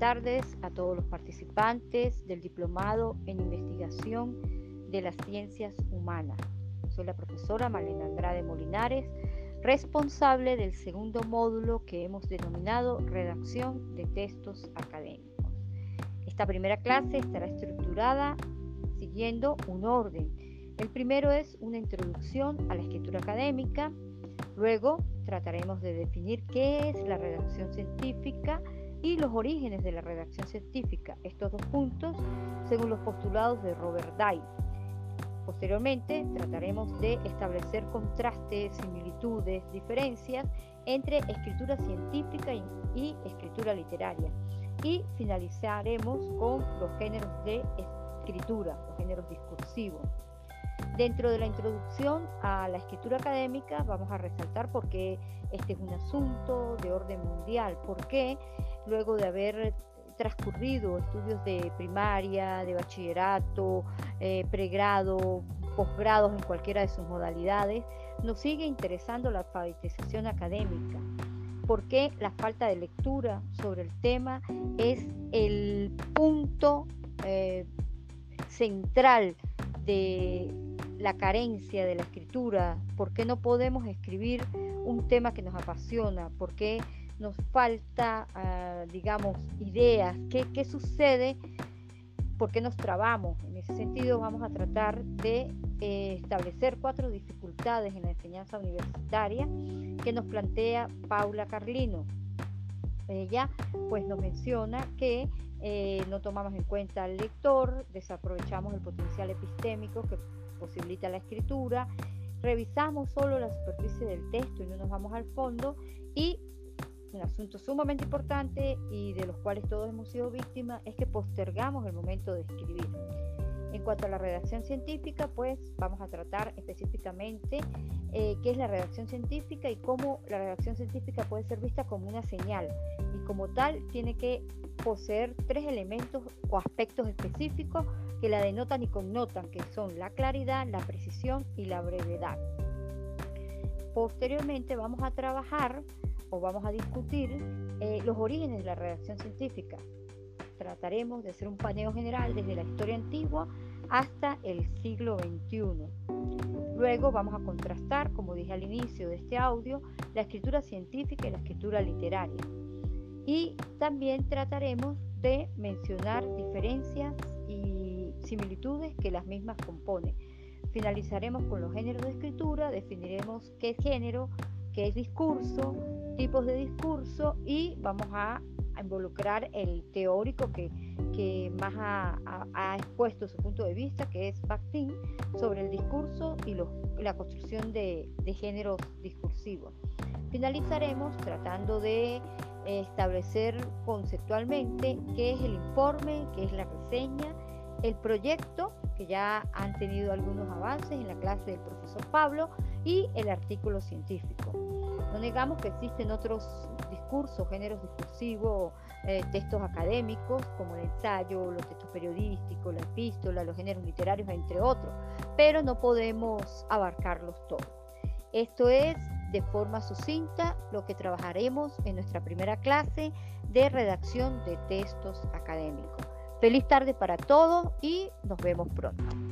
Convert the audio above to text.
tardes a todos los participantes del Diplomado en Investigación de las Ciencias Humanas. Soy la profesora Malena Andrade Molinares, responsable del segundo módulo que hemos denominado Redacción de Textos Académicos. Esta primera clase estará estructurada siguiendo un orden. El primero es una introducción a la escritura académica, luego trataremos de definir qué es la redacción científica y los orígenes de la redacción científica, estos dos puntos según los postulados de Robert Dye. Posteriormente trataremos de establecer contrastes, similitudes, diferencias entre escritura científica y, escritura literaria. Y finalizaremos con los géneros de escritura, los géneros discursivos. Dentro de la introducción a la escritura académica vamos a resaltar por qué este es un asunto de orden mundial, por qué luego de haber transcurrido estudios de primaria, de bachillerato, eh, pregrado, posgrados en cualquiera de sus modalidades, nos sigue interesando la alfabetización académica. ¿Por qué la falta de lectura sobre el tema es el punto eh, central de la carencia de la escritura? ¿Por qué no podemos escribir un tema que nos apasiona? ¿Por qué nos falta, ah, digamos, ideas, ¿Qué, ¿qué, sucede, por qué nos trabamos. En ese sentido vamos a tratar de eh, establecer cuatro dificultades en la enseñanza universitaria que nos plantea Paula Carlino. Ella pues nos menciona que eh, no tomamos en cuenta al lector, desaprovechamos el potencial epistémico que posibilita la escritura, revisamos solo la superficie del texto y no nos vamos al fondo y un asunto sumamente importante y de los cuales todos hemos sido víctimas es que postergamos el momento de escribir. En cuanto a la redacción científica, pues vamos a tratar específicamente eh, qué es la redacción científica y cómo la redacción científica puede ser vista como una señal y como tal tiene que poseer tres elementos o aspectos específicos que la denotan y connotan, que son la claridad, la precisión y la brevedad. Posteriormente vamos a trabajar o vamos a discutir eh, los orígenes de la redacción científica. Trataremos de hacer un paneo general desde la historia antigua hasta el siglo XXI. Luego vamos a contrastar, como dije al inicio de este audio, la escritura científica y la escritura literaria. Y también trataremos de mencionar diferencias y similitudes que las mismas componen. Finalizaremos con los géneros de escritura, definiremos qué género, qué es discurso, tipos de discurso y vamos a, involucrar el teórico que, más ha, expuesto su punto de vista, que es Bakhtin, sobre el discurso y la construcción de, de géneros discursivos. Finalizaremos tratando de establecer conceptualmente qué es el informe, qué es la reseña, el proyecto, que ya han tenido algunos avances en la clase del profesor Pablo, y el artículo científico. No negamos que existen otros discursos, géneros discursivos, eh, textos académicos como el ensayo, los textos periodísticos, la epístola, los géneros literarios, entre otros, pero no podemos abarcarlos todos. Esto es de forma sucinta lo que trabajaremos en nuestra primera clase de redacción de textos académicos. Feliz tarde para todos y nos vemos pronto.